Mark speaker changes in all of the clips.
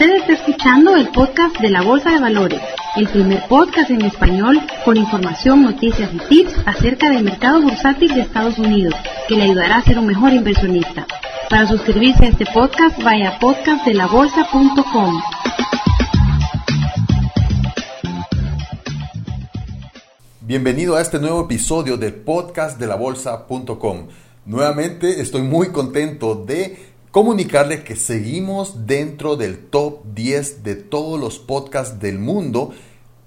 Speaker 1: Usted está escuchando el podcast de la Bolsa de Valores, el primer podcast en español con información, noticias y tips acerca del mercado bursátil de Estados Unidos, que le ayudará a ser un mejor inversionista. Para suscribirse a este podcast, vaya a podcastdelabolsa.com.
Speaker 2: Bienvenido a este nuevo episodio de podcastdelabolsa.com. Nuevamente estoy muy contento de comunicarle que seguimos dentro del top 10 de todos los podcasts del mundo.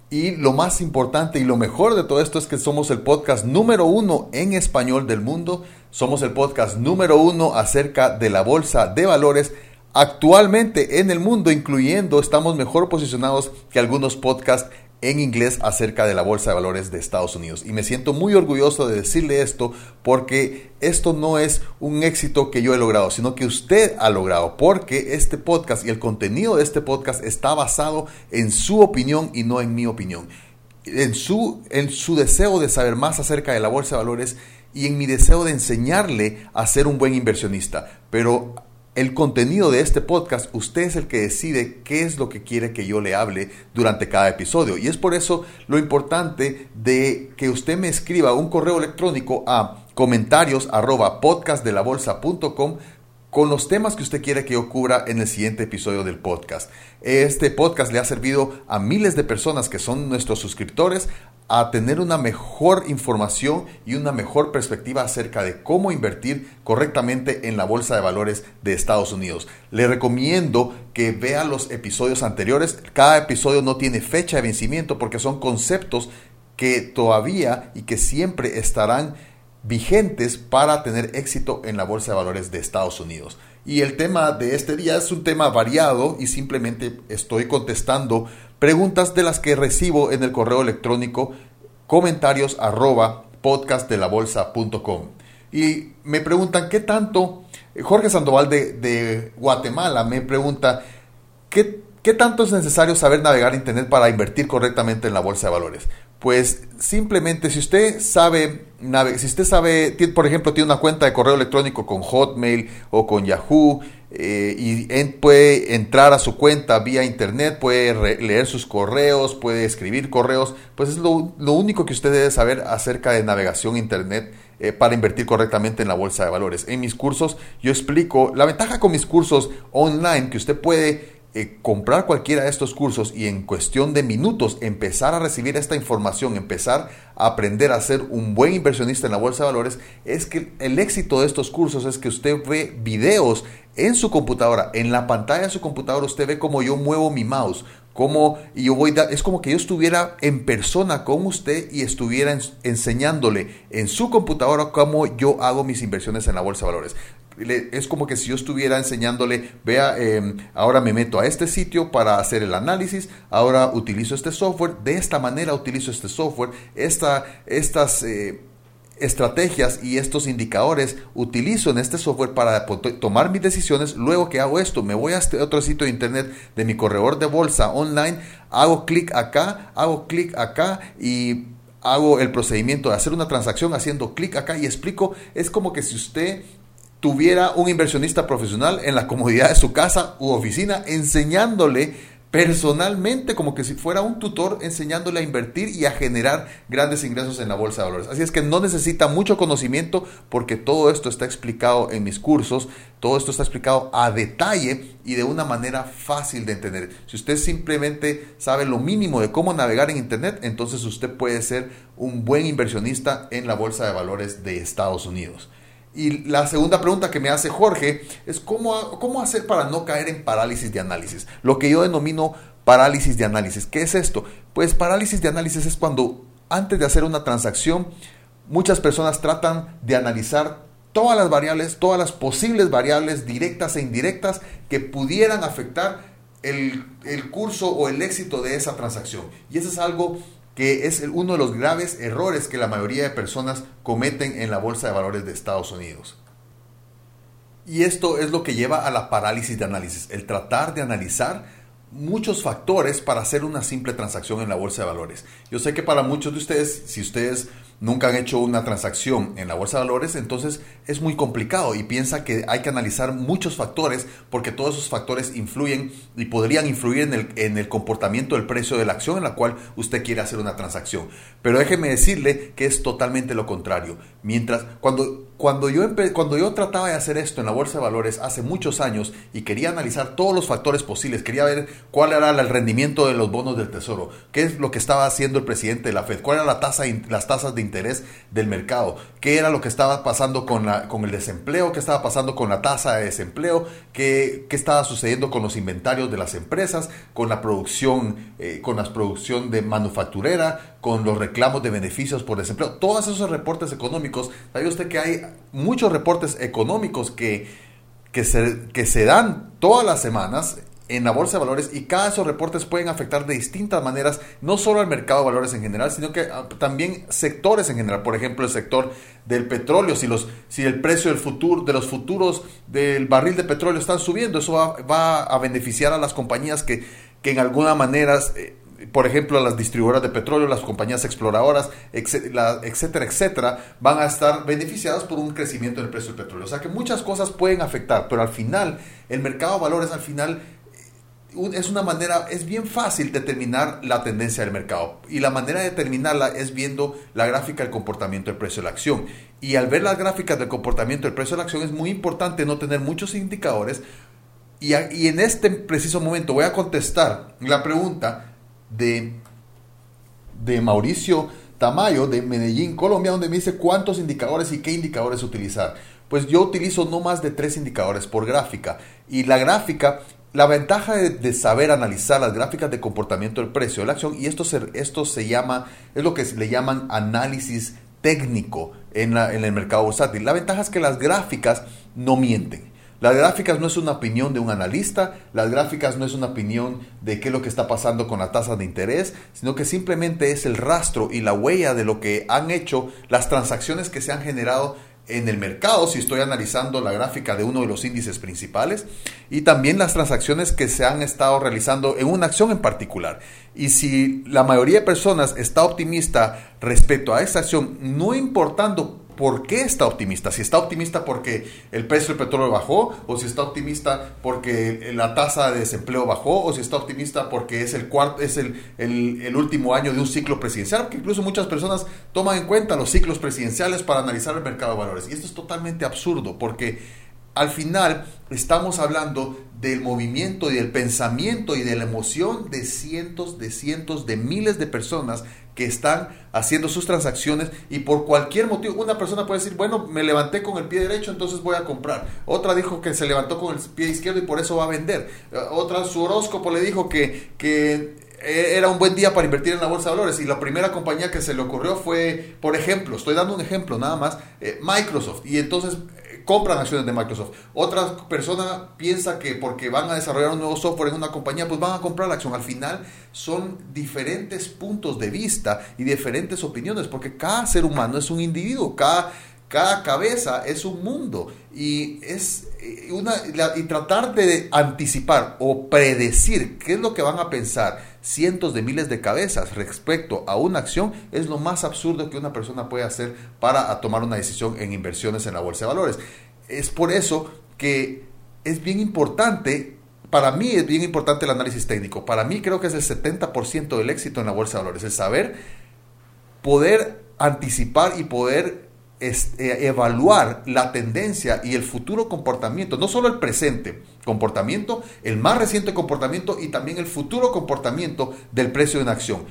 Speaker 2: Y lo más importante y lo mejor de todo esto es que somos el podcast número uno en español del mundo. Somos el podcast número uno acerca de la bolsa de valores actualmente en el mundo, incluyendo estamos mejor posicionados que algunos podcasts en inglés acerca de la Bolsa de Valores de Estados Unidos. Y me siento muy orgulloso de decirle esto porque esto no es un éxito que yo he logrado, sino que usted ha logrado, porque este podcast y el contenido de este podcast está basado en su opinión y no en mi opinión. En su, en su deseo de saber más acerca de la Bolsa de Valores y en mi deseo de enseñarle a ser un buen inversionista. Pero el contenido de este podcast, usted es el que decide qué es lo que quiere que yo le hable durante cada episodio. Y es por eso lo importante de que usted me escriba un correo electrónico a comentarios arroba podcastdelabolsa.com con los temas que usted quiere que yo cubra en el siguiente episodio del podcast. Este podcast le ha servido a miles de personas que son nuestros suscriptores a tener una mejor información y una mejor perspectiva acerca de cómo invertir correctamente en la bolsa de valores de Estados Unidos. Le recomiendo que vea los episodios anteriores. Cada episodio no tiene fecha de vencimiento porque son conceptos que todavía y que siempre estarán vigentes para tener éxito en la Bolsa de Valores de Estados Unidos. Y el tema de este día es un tema variado y simplemente estoy contestando preguntas de las que recibo en el correo electrónico comentarios arroba podcastdelabolsa.com. Y me preguntan qué tanto, Jorge Sandoval de, de Guatemala me pregunta, ¿qué, ¿qué tanto es necesario saber navegar Internet para invertir correctamente en la bolsa de valores? pues simplemente si usted sabe, si usted sabe, por ejemplo, tiene una cuenta de correo electrónico con Hotmail o con Yahoo eh, y puede entrar a su cuenta vía internet, puede leer sus correos, puede escribir correos, pues es lo, único que usted debe saber acerca de navegación internet eh, para invertir correctamente en la bolsa de valores. En mis cursos yo explico la ventaja con mis cursos online que usted puede eh, comprar cualquiera de estos cursos y en cuestión de minutos empezar a recibir esta información, empezar a aprender a ser un buen inversionista en la bolsa de valores, es que el éxito de estos cursos es que usted ve videos en su computadora, en la pantalla de su computadora usted ve cómo yo muevo mi mouse, cómo y yo voy es como que yo estuviera en persona con usted y estuviera enseñándole en su computadora cómo yo hago mis inversiones en la bolsa de valores. Es como que si yo estuviera enseñándole, vea, em, ahora me meto a este sitio para hacer el análisis, ahora utilizo este software, de esta manera utilizo este software, esta, estas eh, estrategias y estos indicadores utilizo en este software para tomar mis decisiones, luego que hago esto, me voy a este otro sitio de internet de mi corredor de bolsa online, hago clic acá, hago clic acá y hago el procedimiento de hacer una transacción haciendo clic acá y explico, es como que si usted tuviera un inversionista profesional en la comodidad de su casa u oficina enseñándole personalmente como que si fuera un tutor enseñándole a invertir y a generar grandes ingresos en la bolsa de valores. Así es que no necesita mucho conocimiento porque todo esto está explicado en mis cursos, todo esto está explicado a detalle y de una manera fácil de entender. Si usted simplemente sabe lo mínimo de cómo navegar en Internet, entonces usted puede ser un buen inversionista en la bolsa de valores de Estados Unidos. Y la segunda pregunta que me hace Jorge es cómo, cómo hacer para no caer en parálisis de análisis. Lo que yo denomino parálisis de análisis. ¿Qué es esto? Pues parálisis de análisis es cuando antes de hacer una transacción muchas personas tratan de analizar todas las variables, todas las posibles variables directas e indirectas que pudieran afectar el, el curso o el éxito de esa transacción. Y eso es algo que es uno de los graves errores que la mayoría de personas cometen en la bolsa de valores de Estados Unidos. Y esto es lo que lleva a la parálisis de análisis, el tratar de analizar muchos factores para hacer una simple transacción en la bolsa de valores. Yo sé que para muchos de ustedes, si ustedes nunca han hecho una transacción en la bolsa de valores, entonces es muy complicado y piensa que hay que analizar muchos factores porque todos esos factores influyen y podrían influir en el, en el comportamiento del precio de la acción en la cual usted quiere hacer una transacción. Pero déjeme decirle que es totalmente lo contrario. Mientras, cuando, cuando, yo cuando yo trataba de hacer esto en la bolsa de valores hace muchos años y quería analizar todos los factores posibles, quería ver cuál era el rendimiento de los bonos del tesoro, qué es lo que estaba haciendo el presidente de la Fed, cuál era la tasa, las tasas de interés del mercado, qué era lo que estaba pasando con, la, con el desempleo, qué estaba pasando con la tasa de desempleo, qué, qué estaba sucediendo con los inventarios de las empresas, con la producción, eh, con la producción de manufacturera, con los reclamos de beneficios por desempleo. Todos esos reportes económicos, sabe usted que hay muchos reportes económicos que, que, se, que se dan todas las semanas en la bolsa de valores y cada de esos reportes pueden afectar de distintas maneras, no solo al mercado de valores en general, sino que ah, también sectores en general. Por ejemplo, el sector del petróleo, si, los, si el precio del futuro, de los futuros del barril de petróleo están subiendo, eso va, a beneficiar a las compañías que, que en alguna manera... Por ejemplo, las distribuidoras de petróleo, las compañías exploradoras, etcétera, etcétera, van a estar beneficiadas por un crecimiento del precio del petróleo. O sea que muchas cosas pueden afectar, pero al final, el mercado de valores al final es una manera, es bien fácil determinar la tendencia del mercado. Y la manera de determinarla es viendo la gráfica del comportamiento del precio de la acción. Y al ver las gráficas del comportamiento del precio de la acción es muy importante no tener muchos indicadores. Y, y en este preciso momento voy a contestar la pregunta de, de Mauricio Tamayo de Medellín, Colombia, donde me dice cuántos indicadores y qué indicadores utilizar. Pues yo utilizo no más de tres indicadores por gráfica. Y la gráfica la ventaja de, saber analizar las gráficas de comportamiento del precio de la acción, y esto se, esto se llama, es lo que le llaman análisis técnico en, en el mercado bursátil. La ventaja es que las gráficas no mienten. Las gráficas no es una opinión de un analista, las gráficas no es una opinión de qué es lo que está pasando con la tasa de interés, sino que simplemente es el rastro y la huella de lo que han hecho las transacciones que se han generado en el mercado, si estoy analizando la gráfica de uno de los índices principales, y también las transacciones que se han estado realizando en una acción en particular. Y si la mayoría de personas está optimista respecto a esa acción, no importando por qué está optimista. Si está optimista porque el precio del petróleo bajó, o si está optimista porque la tasa de desempleo bajó, o si está optimista porque es el cuarto, es el, el, último año de un ciclo presidencial, porque incluso muchas personas toman en cuenta los ciclos presidenciales para analizar el mercado de valores. Y esto es totalmente absurdo, porque al final estamos hablando del movimiento y del pensamiento y de la emoción de cientos, de cientos, de miles de personas que están haciendo sus transacciones y por cualquier motivo, una persona puede decir, bueno, me levanté con el pie derecho, entonces voy a comprar. Otra dijo que se levantó con el pie izquierdo y por eso va a vender. Eh, otra, su horóscopo le dijo que, que era un buen día para invertir en la bolsa de valores y la primera compañía que se le ocurrió fue, por ejemplo, estoy dando un ejemplo nada más, eh, Microsoft. Y entonces compran acciones de Microsoft. Otra persona piensa que porque van a desarrollar un nuevo software en una compañía, pues van a comprar la acción. Al final son diferentes puntos de vista y diferentes opiniones, porque cada ser humano es un individuo, cada, cada cabeza es un mundo. Y, es una, y tratar de anticipar o predecir qué es lo que van a pensar cientos de miles de cabezas respecto a una acción es lo más absurdo que una persona puede hacer para tomar una decisión en inversiones en la bolsa de valores. Es por eso que es bien importante, para mí es bien importante el análisis técnico. Para mí creo que es el 70% del éxito en la bolsa de valores, el saber poder anticipar y poder eh, evaluar la tendencia y el futuro comportamiento, no solo el presente comportamiento, el más reciente comportamiento y también el futuro comportamiento del precio de una acción.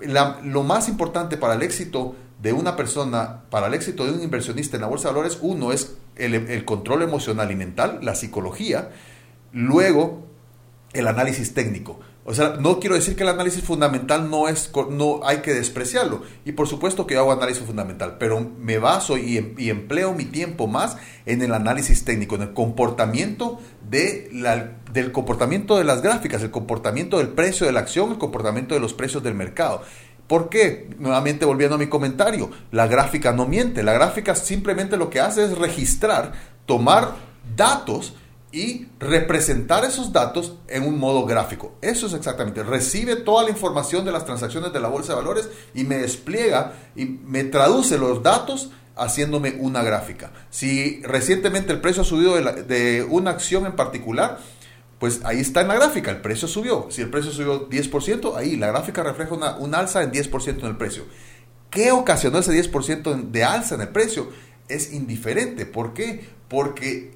Speaker 2: lo más importante para el éxito de una persona, para el éxito de un inversionista en la bolsa de valores, uno es el control emocional y mental, la psicología, luego el análisis técnico. O sea, no quiero decir que el análisis fundamental no es, no hay que despreciarlo. Y por supuesto que yo hago análisis fundamental, pero me baso y, em, empleo mi tiempo más en el análisis técnico, en el comportamiento de la, del comportamiento de las gráficas, el comportamiento del precio de la acción, el comportamiento de los precios del mercado. ¿Por qué? Nuevamente volviendo a mi comentario, la gráfica no miente, la gráfica simplemente lo que hace es registrar, tomar datos y representar esos datos en un modo gráfico. Eso es exactamente. Recibe toda la información de las transacciones de la bolsa de valores y me despliega y me traduce los datos haciéndome una gráfica. Si recientemente el precio ha subido de, una acción en particular, pues ahí está en la gráfica, el precio subió. Si el precio subió 10%, ahí la gráfica refleja una, un alza en 10% en el precio. ¿Qué ocasionó ese 10% de alza en el precio? Es indiferente. ¿Por qué? Porque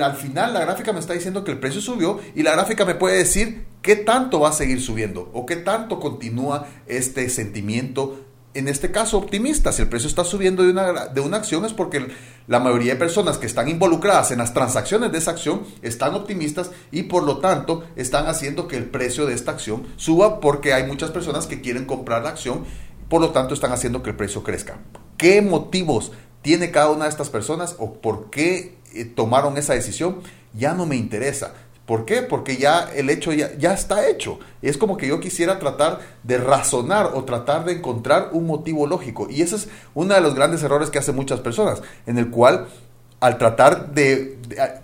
Speaker 2: al final la gráfica me está diciendo que el precio subió y la gráfica me puede decir qué tanto va a seguir subiendo o qué tanto continúa este sentimiento, en este caso optimista. Si el precio está subiendo de una, de una acción es porque la mayoría de personas que están involucradas en las transacciones de esa acción están optimistas y por lo tanto están haciendo que el precio de esta acción suba porque hay muchas personas que quieren comprar la acción, por lo tanto están haciendo que el precio crezca. ¿Qué motivos tiene cada una de estas personas o por qué eh, tomaron esa decisión, ya no me interesa. ¿Por qué? Porque ya el hecho ya, ya, está hecho. Es como que yo quisiera tratar de razonar o tratar de encontrar un motivo lógico. Y ese es uno de los grandes errores que hacen muchas personas, en el cual al tratar de,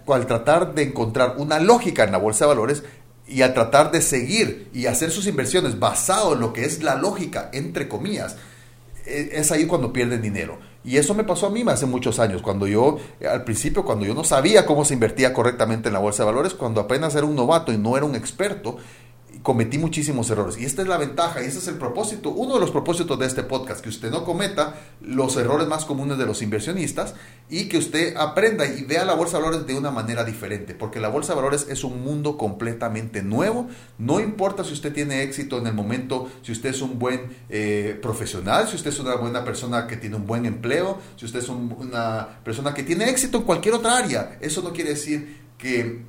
Speaker 2: al tratar de encontrar una lógica en la bolsa de valores y al tratar de seguir y hacer sus inversiones basado en lo que es la lógica, entre comillas, e, es ahí cuando pierden dinero. Y eso me pasó a mí hace muchos años, cuando yo, al principio, cuando yo no sabía cómo se invertía correctamente en la bolsa de valores, cuando apenas era un novato y no era un experto, cometí muchísimos errores. Y esta es la ventaja y este es el propósito, uno de los propósitos de este podcast, que usted no cometa los errores más comunes de los inversionistas y que usted aprenda y vea la bolsa de valores de una manera diferente, porque la bolsa de valores es un mundo completamente nuevo. No importa si usted tiene éxito en el momento, si usted es un buen eh, profesional, si usted es una buena persona que tiene un buen empleo, si usted es una persona que tiene éxito en cualquier otra área. Eso no quiere decir que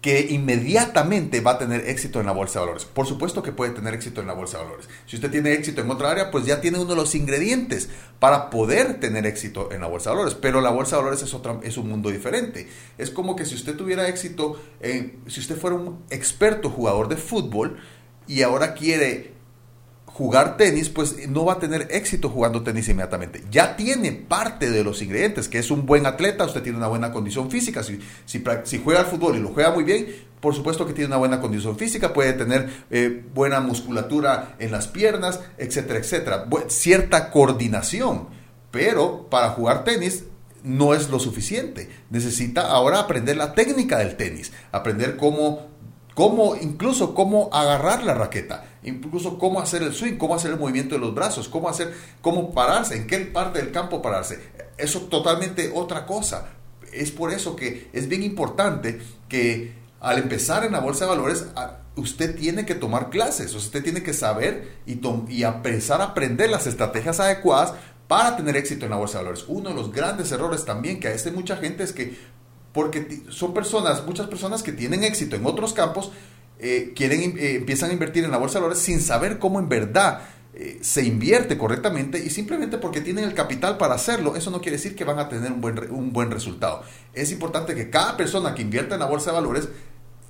Speaker 2: que inmediatamente va a tener éxito en la bolsa de valores. Por supuesto que puede tener éxito en la bolsa de valores. Si usted tiene éxito en otra área, pues ya tiene uno de los ingredientes para poder tener éxito en la bolsa de valores. Pero la bolsa de valores es, otra, es un mundo diferente. Es como que si usted tuviera éxito, si usted fuera un experto jugador de fútbol y ahora quiere jugar tenis, pues no va a tener éxito jugando tenis inmediatamente. Ya tiene parte de los ingredientes, que es un buen atleta, usted tiene una buena condición física, si, si, juega al fútbol y lo juega muy bien, por supuesto que tiene una buena condición física, puede tener eh, buena musculatura en las piernas, etcétera, etcétera, cierta coordinación, pero para jugar tenis no es lo suficiente. Necesita ahora aprender la técnica del tenis, aprender cómo cómo, incluso cómo agarrar la raqueta, incluso cómo hacer el swing, cómo hacer el movimiento de los brazos, cómo hacer, cómo pararse, en qué parte del campo pararse. Eso es totalmente otra cosa. Es por eso que es bien importante que al empezar en la bolsa de valores, usted tiene que tomar clases, usted tiene que saber y, y empezar a aprender las estrategias adecuadas para tener éxito en la bolsa de valores. Uno de los grandes errores también que hace mucha gente es que porque son personas, muchas personas que tienen éxito en otros campos, eh, quieren, eh, empiezan a invertir en la bolsa de valores sin saber cómo en verdad eh, se invierte correctamente y simplemente porque tienen el capital para hacerlo, eso no quiere decir que van a tener un buen, un buen resultado. Es importante que cada persona que invierta en la bolsa de valores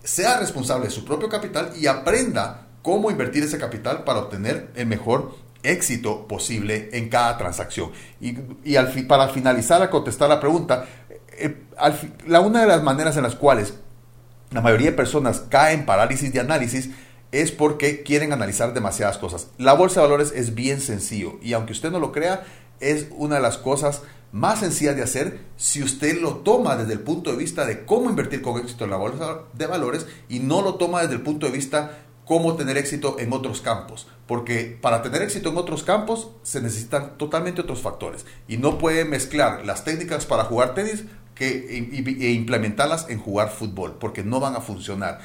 Speaker 2: sea responsable de su propio capital y aprenda cómo invertir ese capital para obtener el mejor éxito posible en cada transacción. Y, y al para finalizar a contestar la pregunta, la, una de las maneras en las cuales la mayoría de personas caen en parálisis de análisis es porque quieren analizar demasiadas cosas. La bolsa de valores es bien sencillo y aunque usted no lo crea, es una de las cosas más sencillas de hacer si usted lo toma desde el punto de vista de cómo invertir con éxito en la bolsa de valores y no lo toma desde el punto de vista cómo tener éxito en otros campos. Porque para tener éxito en otros campos se necesitan totalmente otros factores. Y no puede mezclar las técnicas para jugar tenis que, e implementarlas en jugar fútbol, porque no van a funcionar.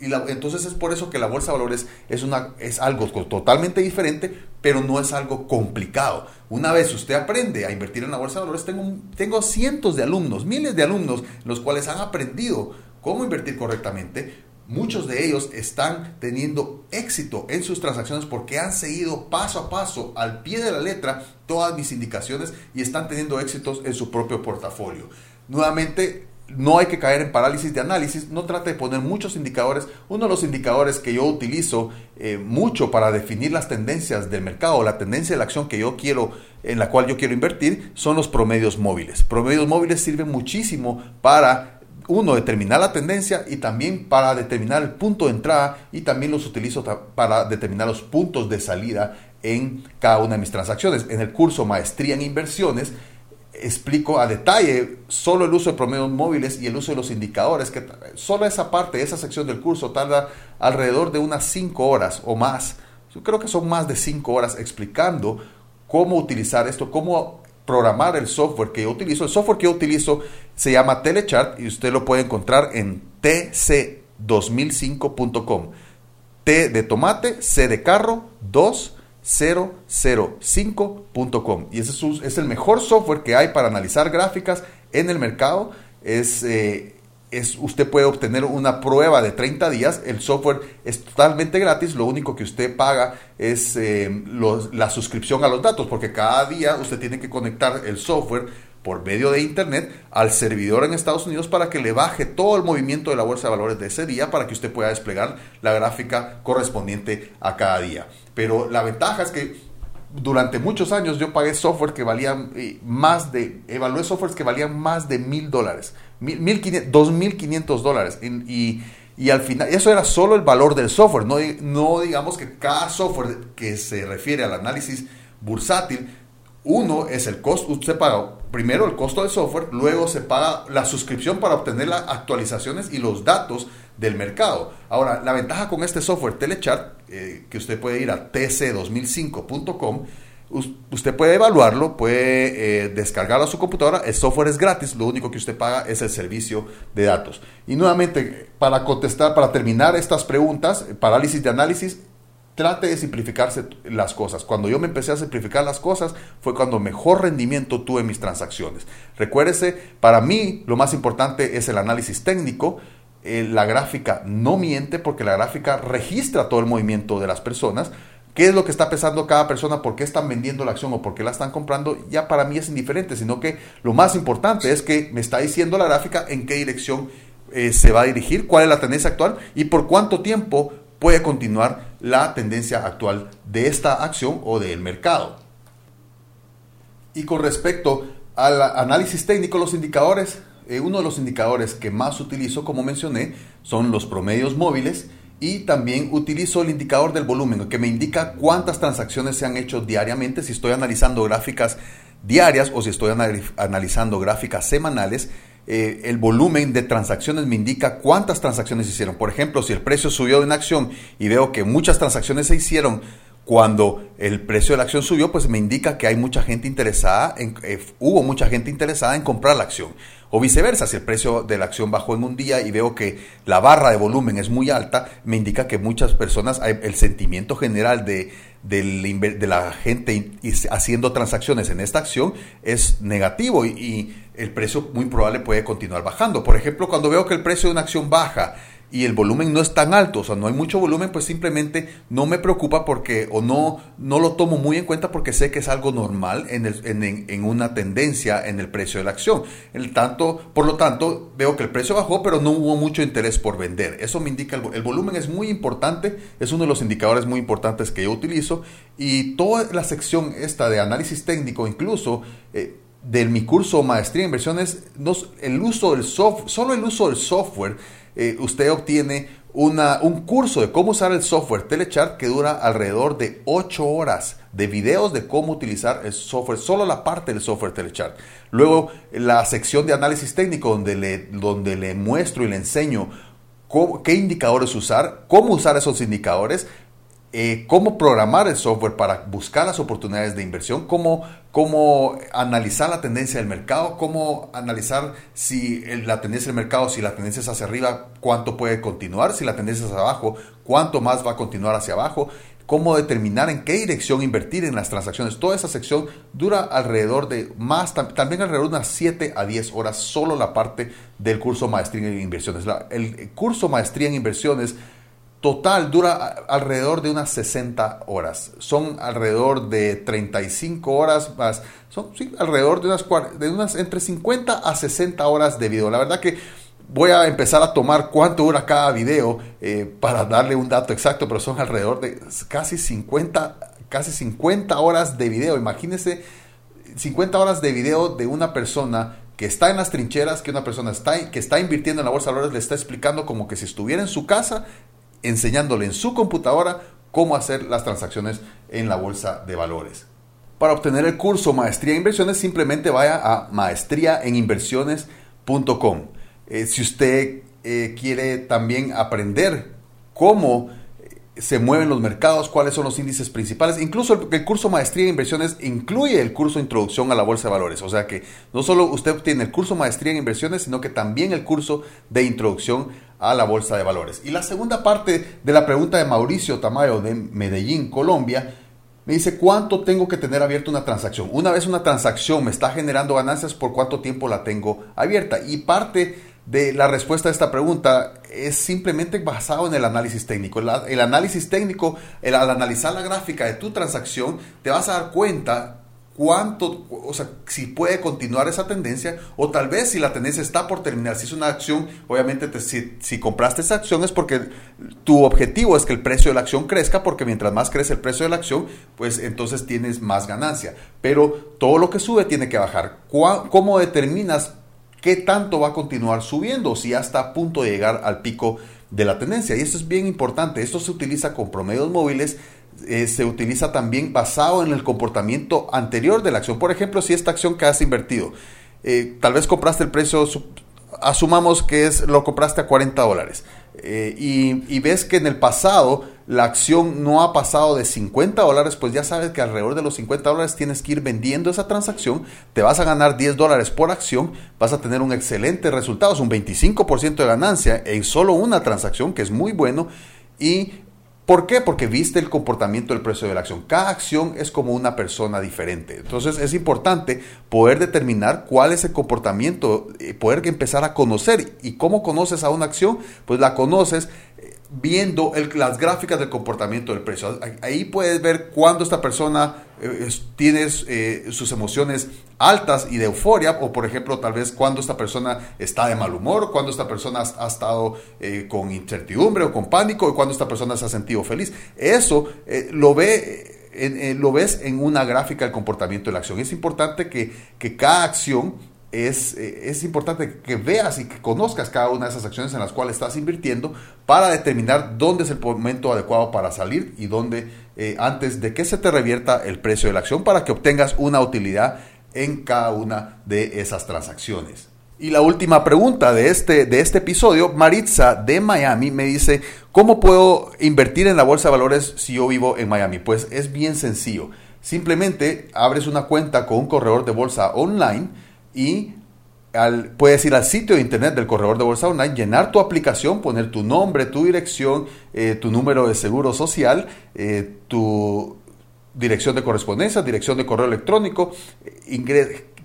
Speaker 2: Y entonces es por eso que la bolsa de valores es, una, es algo totalmente diferente, pero no es algo complicado. Una vez usted aprende a invertir en la bolsa de valores, tengo, tengo cientos de alumnos, miles de alumnos, los cuales han aprendido cómo invertir correctamente, Muchos de ellos están teniendo éxito en sus transacciones porque han seguido paso a paso, al pie de la letra, todas mis indicaciones y están teniendo éxitos en su propio portafolio. Nuevamente, no hay que caer en parálisis de análisis, no trate de poner muchos indicadores. Uno de los indicadores que yo utilizo eh, mucho para definir las tendencias del mercado, la tendencia de la acción que yo quiero, en la cual yo quiero invertir, son los promedios móviles. Promedios móviles sirven muchísimo para uno, determinar la tendencia y también para determinar el punto de entrada y también los utilizo para determinar los puntos de salida en cada una de mis transacciones. En el curso Maestría en Inversiones explico a detalle solo el uso de promedios móviles y el uso de los indicadores, que solo esa parte, esa sección del curso tarda alrededor de unas 5 horas o más. Yo creo que son más de 5 horas explicando cómo utilizar esto, cómo programar el software que yo utilizo. El software que yo utilizo se llama Telechart y usted lo puede encontrar en tc2005.com. T de tomate, C de carro, 2 005.com. Y ese es, el mejor software que hay para analizar gráficas en el mercado. Es, eh, es, usted puede obtener una prueba de 30 días. El software es totalmente gratis. Lo único que usted paga es eh, la suscripción a los datos, porque cada día usted tiene que conectar el software por medio de internet al servidor en Estados Unidos para que le baje todo el movimiento de la bolsa de valores de ese día para que usted pueda desplegar la gráfica correspondiente a cada día. Pero la ventaja es que durante muchos años yo pagué software que valían eh, más de, evalué softwares que valían más de mil dólares, dos mil quinientos dólares. Y, y, al final, eso era solo el valor del software, no, no digamos que cada software que se refiere al análisis bursátil uno es el costo, usted paga primero el costo del software, luego se paga la suscripción para obtener las actualizaciones y los datos del mercado. Ahora, la ventaja con este software Telechart, eh, que usted puede ir a tc2005.com, usted puede evaluarlo, puede eh, descargarlo a su computadora, el software es gratis, lo único que usted paga es el servicio de datos. Y nuevamente, para contestar, para terminar estas preguntas, parálisis de análisis, trate de simplificarse las cosas. Cuando yo me empecé a simplificar las cosas fue cuando mejor rendimiento tuve mis transacciones. Recuérdese, para mí lo más importante es el análisis técnico. Eh, la gráfica no miente porque la gráfica registra todo el movimiento de las personas. ¿Qué es lo que está pensando cada persona? ¿Por qué están vendiendo la acción o por qué la están comprando? Ya para mí es indiferente, sino que lo más importante es que me está diciendo la gráfica en qué dirección eh, se va a dirigir, cuál es la tendencia actual y por cuánto tiempo puede continuar la tendencia actual de esta acción o del mercado. Y con respecto al análisis técnico, los indicadores, eh, uno de los indicadores que más utilizo, como mencioné, son los promedios móviles y también utilizo el indicador del volumen, que me indica cuántas transacciones se han hecho diariamente, si estoy analizando gráficas diarias o si estoy analizando gráficas semanales eh, el volumen de transacciones me indica cuántas transacciones se hicieron. Por ejemplo, si el precio subió de una acción y veo que muchas transacciones se hicieron cuando el precio de la acción subió, pues me indica que hay mucha gente interesada, en, eh, hubo mucha gente interesada en comprar la acción. O viceversa, si el precio de la acción bajó en un día y veo que la barra de volumen es muy alta, me indica que muchas personas, el sentimiento general de, de la gente haciendo transacciones en esta acción es negativo y el precio muy probable puede continuar bajando. Por ejemplo, cuando veo que el precio de una acción baja y el volumen no es tan alto, o sea, no hay mucho volumen, pues simplemente no me preocupa porque, o no, no lo tomo muy en cuenta porque sé que es algo normal en, en, una tendencia en el precio de la acción. El tanto, por lo tanto, veo que el precio bajó, pero no hubo mucho interés por vender. Eso me indica, el, el volumen es muy importante, es uno de los indicadores muy importantes que yo utilizo y toda la sección esta de análisis técnico, incluso... Eh, de mi curso Maestría en Inversiones, el uso del software, solo el uso del software, eh, usted obtiene una, un curso de cómo usar el software Telechart que dura alrededor de 8 horas de videos de cómo utilizar el software, solo la parte del software Telechart. Luego la sección de análisis técnico donde le, donde le muestro y le enseño qué indicadores usar, cómo usar esos indicadores, eh, cómo programar el software para buscar las oportunidades de inversión, cómo, cómo analizar la tendencia del mercado, cómo analizar si la tendencia del mercado, si la tendencia es hacia arriba, cuánto puede continuar, si la tendencia es hacia abajo, cuánto más va a continuar hacia abajo, cómo determinar en qué dirección invertir en las transacciones. Toda esa sección dura alrededor de más, también alrededor de unas 7 a 10 horas, solo la parte del curso Maestría en Inversiones. el curso Maestría en Inversiones total dura alrededor de unas 60 horas. Son alrededor de 35 horas más. Son sí, alrededor de unas, de unas entre 50 a 60 horas de video. La verdad que voy a empezar a tomar cuánto dura cada video eh, para darle un dato exacto, pero son alrededor de casi 50, casi 50 horas de video. Imagínense 50 horas de video de una persona que está en las trincheras, que una persona está, que está invirtiendo en la bolsa de valores le está explicando como que si estuviera en su casa, enseñándole en su computadora cómo hacer las transacciones en la bolsa de valores. Para obtener el curso Maestría en Inversiones, simplemente vaya a maestriaeninversiones.com. Eh, si usted eh, quiere también aprender cómo se mueven los mercados, cuáles son los índices principales. Incluso el, curso Maestría en Inversiones incluye el curso Introducción a la Bolsa de Valores. O sea que no solo usted tiene el curso Maestría en Inversiones, sino que también el curso de Introducción a la Bolsa de Valores. Y la segunda parte de la pregunta de Mauricio Tamayo de Medellín, Colombia, me dice cuánto tengo que tener abierta una transacción. Una vez una transacción me está generando ganancias, ¿por cuánto tiempo la tengo abierta? Y parte de la respuesta a esta pregunta es simplemente basado en el análisis técnico. El, análisis técnico, al analizar la gráfica de tu transacción, te vas a dar cuenta cuánto, o sea, si puede continuar esa tendencia o tal vez si la tendencia está por terminar. Si es una acción, obviamente si, si, compraste esa acción es porque tu objetivo es que el precio de la acción crezca porque mientras más crece el precio de la acción, pues entonces tienes más ganancia. Pero todo lo que sube tiene que bajar. ¿Cómo determinas qué tanto va a continuar subiendo, si ya está a punto de llegar al pico de la tendencia. Y esto es bien importante. Esto se utiliza con promedios móviles. Eh, se utiliza también basado en el comportamiento anterior de la acción. Por ejemplo, si esta acción que has invertido, eh, tal vez compraste el precio, asumamos que es lo compraste a 40 dólares. Eh, y, ves que en el pasado la acción no ha pasado de 50 dólares, pues ya sabes que alrededor de los 50 dólares tienes que ir vendiendo esa transacción, te vas a ganar 10 dólares por acción, vas a tener un excelente resultado, es un 25% de ganancia en solo una transacción, que es muy bueno, y ¿Por qué? Porque viste el comportamiento del precio de la acción. Cada acción es como una persona diferente. Entonces es importante poder determinar cuál es el comportamiento, eh, poder empezar a conocer. ¿Y cómo conoces a una acción? Pues la conoces eh, viendo las gráficas del comportamiento del precio. Ahí puedes ver cuándo esta persona eh, tiene sus emociones altas y de euforia, o por ejemplo, tal vez cuando esta persona está de mal humor, cuando esta persona ha, estado eh, con incertidumbre o con pánico, o cuando esta persona se ha sentido feliz. Eso eh, lo ve. Eh, lo ves en una gráfica del comportamiento de la acción. Es importante que, que cada acción es, es, importante que veas y que conozcas cada una de esas acciones en las cuales estás invirtiendo para determinar dónde es el momento adecuado para salir y dónde antes de que se te revierta el precio de la acción para que obtengas una utilidad en cada una de esas transacciones. Y la última pregunta de este, de este episodio, Maritza de Miami me dice, ¿cómo puedo invertir en la bolsa de valores si yo vivo en Miami? Pues es bien sencillo. Simplemente abres una cuenta con un corredor de bolsa online y al, puedes ir al sitio de internet del corredor de bolsa online, llenar tu aplicación, poner tu nombre, tu dirección, eh, tu número de seguro social, eh, tu dirección de correspondencia, dirección de correo electrónico,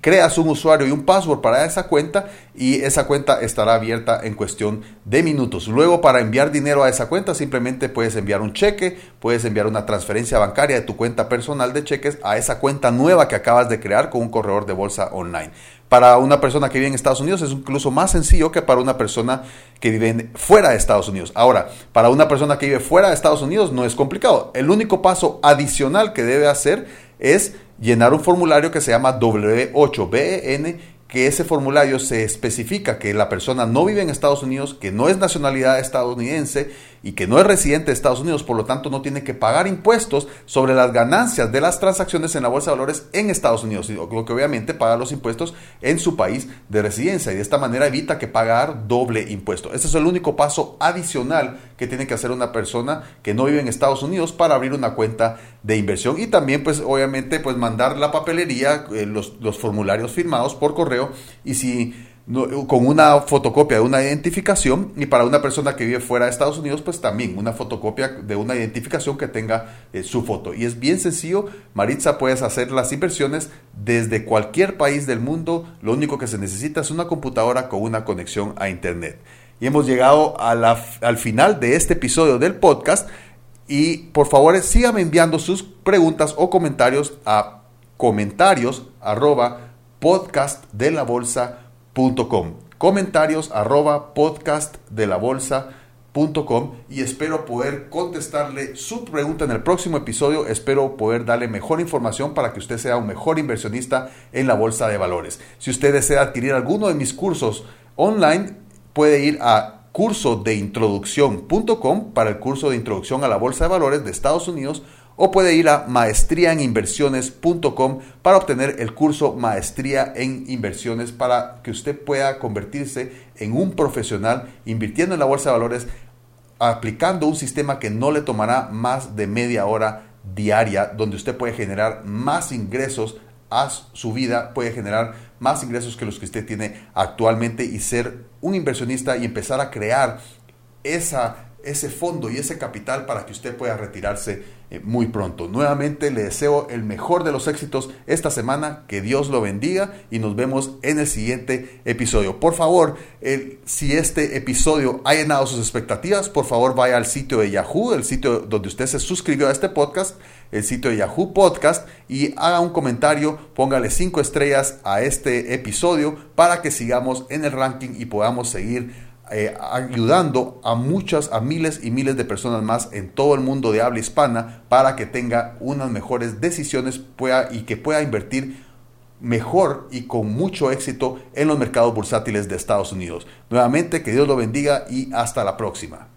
Speaker 2: creas un usuario y un password para esa cuenta y esa cuenta estará abierta en cuestión de minutos. Luego para enviar dinero a esa cuenta simplemente puedes enviar un cheque, puedes enviar una transferencia bancaria de tu cuenta personal de cheques a esa cuenta nueva que acabas de crear con un corredor de bolsa online. Para una persona que vive en Estados Unidos es incluso más sencillo que para una persona que vive fuera de Estados Unidos. Ahora, para una persona que vive fuera de Estados Unidos no es complicado. El único paso adicional que debe hacer es llenar un formulario que se llama W8BN que ese formulario se especifica que la persona no vive en Estados Unidos, que no es nacionalidad estadounidense y que no es residente de Estados Unidos, por lo tanto no tiene que pagar impuestos sobre las ganancias de las transacciones en la bolsa de valores en Estados Unidos, lo que obviamente paga los impuestos en su país de residencia y de esta manera evita que pagar doble impuesto. Ese es el único paso adicional que tiene que hacer una persona que no vive en Estados Unidos para abrir una cuenta de inversión y también pues obviamente pues mandar la papelería, eh, los, los formularios firmados por correo y si con una fotocopia de una identificación y para una persona que vive fuera de Estados Unidos, pues también una fotocopia de una identificación que tenga eh, su foto. Y es bien sencillo, Maritza, puedes hacer las inversiones desde cualquier país del mundo, lo único que se necesita es una computadora con una conexión a Internet. Y hemos llegado al final de este episodio del podcast y por favor síganme enviando sus preguntas o comentarios a comentarios arroba podcast de la bolsa comentarios arroba podcast de la bolsa y espero poder contestarle su pregunta en el próximo episodio. Espero poder darle mejor información para que usted sea un mejor inversionista en la bolsa de valores. Si usted desea adquirir alguno de mis cursos online, puede ir a curso para el curso de introducción a la bolsa de valores de Estados Unidos o puede ir a maestriaeninversiones.com para obtener el curso Maestría en Inversiones para que usted pueda convertirse en un profesional invirtiendo en la bolsa de valores aplicando un sistema que no le tomará más de media hora diaria, donde usted puede generar más ingresos a su vida, puede generar más ingresos que los que usted tiene actualmente y ser un inversionista y empezar a crear esa ese fondo y ese capital para que usted pueda retirarse eh, muy pronto. Nuevamente le deseo el mejor de los éxitos esta semana, que Dios lo bendiga y nos vemos en el siguiente episodio. Por favor, si este episodio ha llenado sus expectativas, por favor vaya al sitio de Yahoo, el sitio donde usted se suscribió a este podcast, el sitio de Yahoo Podcast y haga un comentario, póngale cinco estrellas a este episodio para que sigamos en el ranking y podamos seguir eh, ayudando a muchas, a miles y miles de personas más en todo el mundo de habla hispana para que tenga unas mejores decisiones pueda, y que pueda invertir mejor y con mucho éxito en los mercados bursátiles de Estados Unidos. Nuevamente, que Dios lo bendiga y hasta la próxima.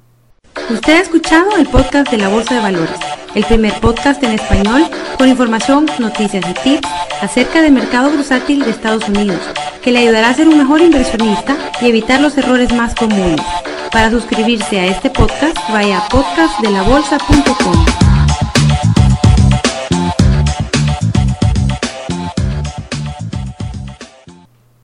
Speaker 1: Usted ha escuchado el podcast de la Bolsa de Valores, el primer podcast en español con información, noticias y tips acerca del mercado bursátil de Estados Unidos que le ayudará a ser un mejor inversionista y evitar los errores más comunes. Para suscribirse a este podcast, vaya a podcastdelabolsa.com.